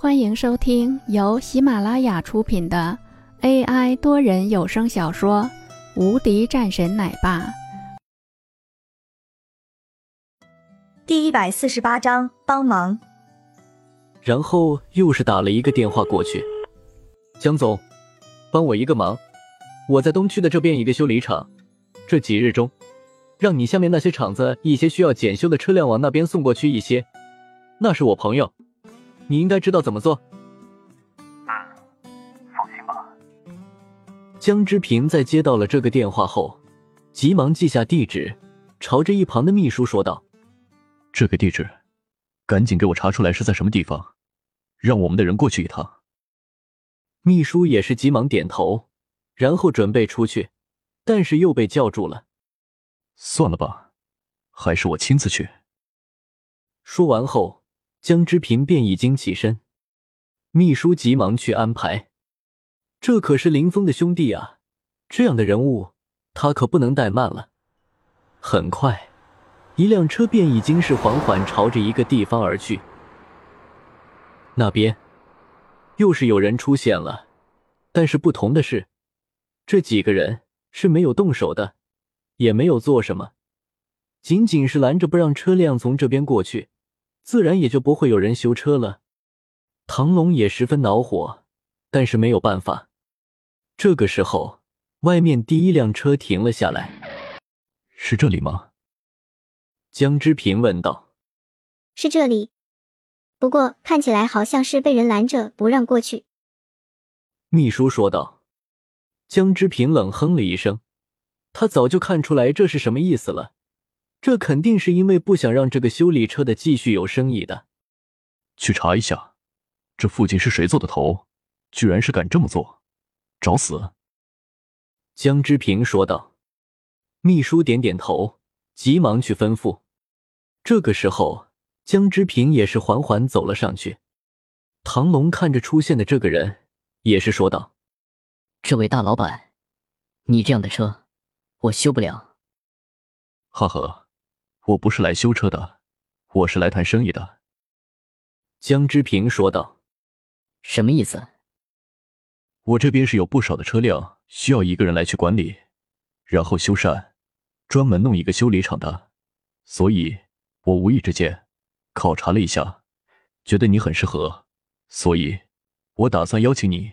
欢迎收听由喜马拉雅出品的 AI 多人有声小说《无敌战神奶爸》第一百四十八章帮忙。然后又是打了一个电话过去，江总，帮我一个忙，我在东区的这边一个修理厂，这几日中，让你下面那些厂子一些需要检修的车辆往那边送过去一些，那是我朋友，你应该知道怎么做。嗯，放心吧。江之平在接到了这个电话后，急忙记下地址，朝着一旁的秘书说道：“这个地址，赶紧给我查出来是在什么地方。”让我们的人过去一趟。秘书也是急忙点头，然后准备出去，但是又被叫住了。算了吧，还是我亲自去。说完后，江之平便已经起身。秘书急忙去安排，这可是林峰的兄弟啊，这样的人物，他可不能怠慢了。很快，一辆车便已经是缓缓朝着一个地方而去。那边又是有人出现了，但是不同的是，这几个人是没有动手的，也没有做什么，仅仅是拦着不让车辆从这边过去，自然也就不会有人修车了。唐龙也十分恼火，但是没有办法。这个时候，外面第一辆车停了下来，是这里吗？江之平问道。是这里。不过看起来好像是被人拦着不让过去。秘书说道。江之平冷哼了一声，他早就看出来这是什么意思了，这肯定是因为不想让这个修理车的继续有生意的。去查一下，这附近是谁做的头？居然是敢这么做，找死！江之平说道。秘书点点头，急忙去吩咐。这个时候。江之平也是缓缓走了上去。唐龙看着出现的这个人，也是说道：“这位大老板，你这样的车，我修不了。”哈呵，我不是来修车的，我是来谈生意的。”江之平说道。“什么意思？”“我这边是有不少的车辆需要一个人来去管理，然后修缮，专门弄一个修理厂的，所以我无意之间。”考察了一下，觉得你很适合，所以，我打算邀请你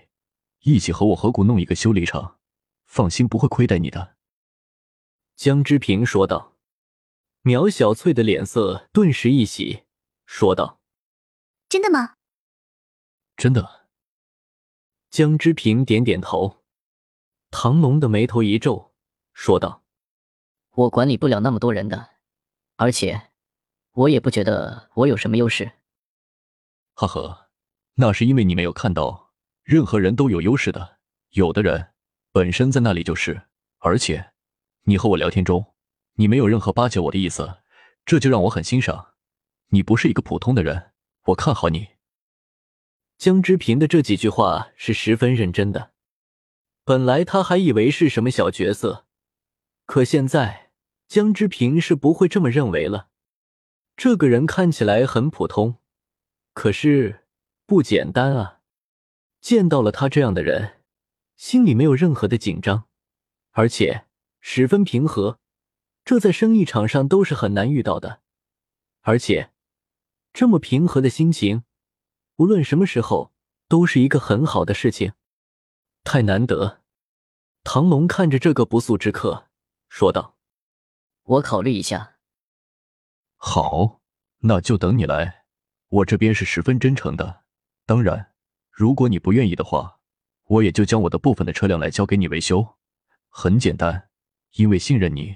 一起和我合股弄一个修理厂。放心，不会亏待你的。”江之平说道。苗小翠的脸色顿时一喜，说道：“真的吗？”“真的。”江之平点点头。唐龙的眉头一皱，说道：“我管理不了那么多人的，而且……”我也不觉得我有什么优势，哈呵，那是因为你没有看到，任何人都有优势的。有的人本身在那里就是，而且你和我聊天中，你没有任何巴结我的意思，这就让我很欣赏。你不是一个普通的人，我看好你。江之平的这几句话是十分认真的，本来他还以为是什么小角色，可现在江之平是不会这么认为了。这个人看起来很普通，可是不简单啊！见到了他这样的人，心里没有任何的紧张，而且十分平和，这在生意场上都是很难遇到的。而且这么平和的心情，无论什么时候都是一个很好的事情，太难得。唐龙看着这个不速之客，说道：“我考虑一下。”好，那就等你来。我这边是十分真诚的。当然，如果你不愿意的话，我也就将我的部分的车辆来交给你维修。很简单，因为信任你。